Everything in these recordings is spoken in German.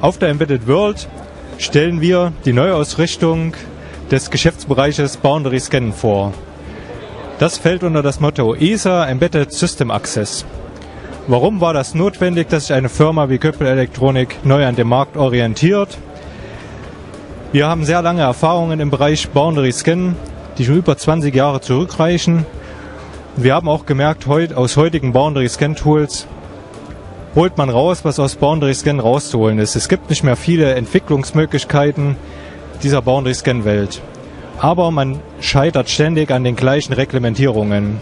Auf der Embedded World stellen wir die Neuausrichtung des Geschäftsbereiches Boundary Scan vor. Das fällt unter das Motto ESA Embedded System Access. Warum war das notwendig, dass sich eine Firma wie Köppel Elektronik neu an dem Markt orientiert? Wir haben sehr lange Erfahrungen im Bereich Boundary Scan, die schon über 20 Jahre zurückreichen. Wir haben auch gemerkt, aus heutigen Boundary Scan Tools holt man raus, was aus Boundary Scan rauszuholen ist. Es gibt nicht mehr viele Entwicklungsmöglichkeiten dieser Boundary Scan Welt. Aber man scheitert ständig an den gleichen Reglementierungen.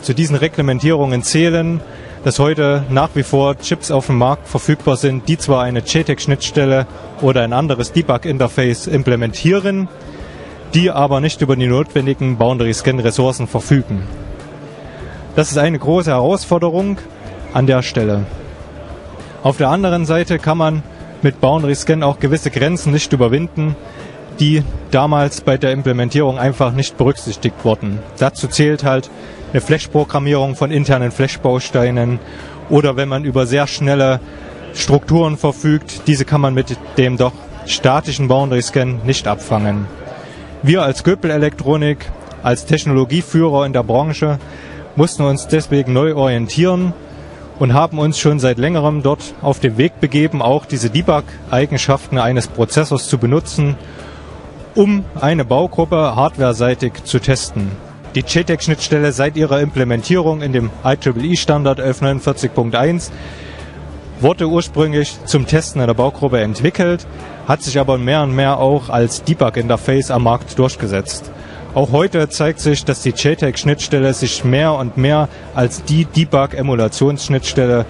Zu diesen Reglementierungen zählen, dass heute nach wie vor Chips auf dem Markt verfügbar sind, die zwar eine JTAG-Schnittstelle oder ein anderes Debug-Interface implementieren, die aber nicht über die notwendigen Boundary-Scan-Ressourcen verfügen. Das ist eine große Herausforderung an der Stelle. Auf der anderen Seite kann man mit Boundary Scan auch gewisse Grenzen nicht überwinden, die damals bei der Implementierung einfach nicht berücksichtigt wurden. Dazu zählt halt eine Flash-Programmierung von internen Flash-Bausteinen oder wenn man über sehr schnelle Strukturen verfügt, diese kann man mit dem doch statischen Boundary Scan nicht abfangen. Wir als Göpel Elektronik, als Technologieführer in der Branche, mussten uns deswegen neu orientieren und haben uns schon seit längerem dort auf den Weg begeben, auch diese Debug-Eigenschaften eines Prozessors zu benutzen, um eine Baugruppe hardwareseitig zu testen. Die JTAG-Schnittstelle seit ihrer Implementierung in dem IEEE-Standard 1149.1 wurde ursprünglich zum Testen einer Baugruppe entwickelt, hat sich aber mehr und mehr auch als Debug-Interface am Markt durchgesetzt. Auch heute zeigt sich, dass die JTAG-Schnittstelle sich mehr und mehr als die Debug-Emulationsschnittstelle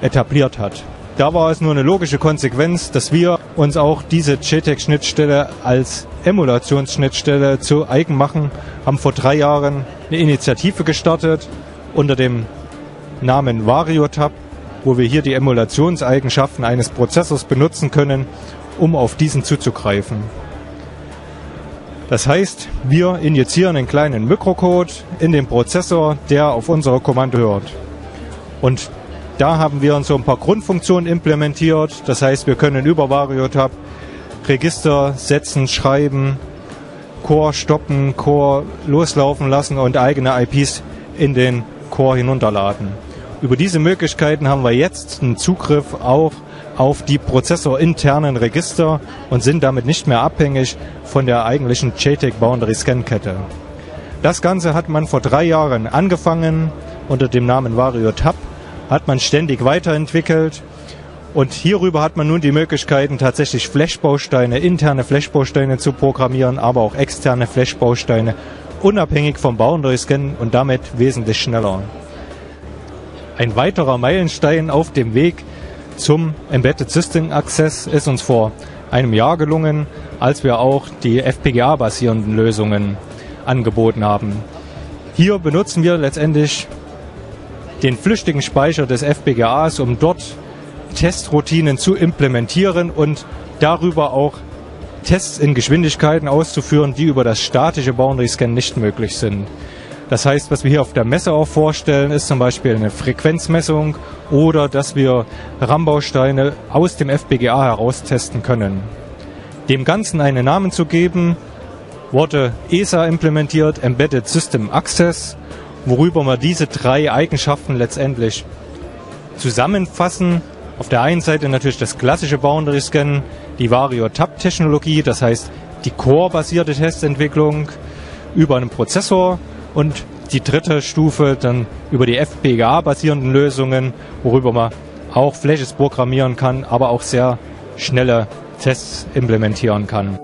etabliert hat. Da war es nur eine logische Konsequenz, dass wir uns auch diese JTAG-Schnittstelle als Emulationsschnittstelle zu eigen machen, haben vor drei Jahren eine Initiative gestartet unter dem Namen VarioTab, wo wir hier die Emulationseigenschaften eines Prozessors benutzen können, um auf diesen zuzugreifen. Das heißt, wir injizieren einen kleinen Mikrocode in den Prozessor, der auf unsere Kommando hört. Und da haben wir so ein paar Grundfunktionen implementiert. Das heißt, wir können über VarioTab Register setzen, schreiben, Core stoppen, Core loslaufen lassen und eigene IPs in den Core hinunterladen. Über diese Möglichkeiten haben wir jetzt einen Zugriff auch auf die prozessorinternen Register und sind damit nicht mehr abhängig von der eigentlichen JTAG Boundary Scan Kette. Das Ganze hat man vor drei Jahren angefangen unter dem Namen Vario Tab, hat man ständig weiterentwickelt und hierüber hat man nun die Möglichkeiten, tatsächlich Flash-Bausteine, interne Flash-Bausteine zu programmieren, aber auch externe Flash-Bausteine, unabhängig vom Boundary Scan und damit wesentlich schneller. Ein weiterer Meilenstein auf dem Weg zum Embedded System Access ist uns vor einem Jahr gelungen, als wir auch die FPGA-basierenden Lösungen angeboten haben. Hier benutzen wir letztendlich den flüchtigen Speicher des FPGAs, um dort Testroutinen zu implementieren und darüber auch Tests in Geschwindigkeiten auszuführen, die über das statische Boundary Scan nicht möglich sind. Das heißt, was wir hier auf der Messe auch vorstellen, ist zum Beispiel eine Frequenzmessung oder dass wir RAM-Bausteine aus dem FPGA heraus testen können. Dem Ganzen einen Namen zu geben, wurde ESA implementiert, Embedded System Access, worüber wir diese drei Eigenschaften letztendlich zusammenfassen. Auf der einen Seite natürlich das klassische Boundary Scan, die Vario-Tab-Technologie, das heißt die Core-basierte Testentwicklung über einen Prozessor und die dritte Stufe dann über die FPGA-basierenden Lösungen, worüber man auch Flashes programmieren kann, aber auch sehr schnelle Tests implementieren kann.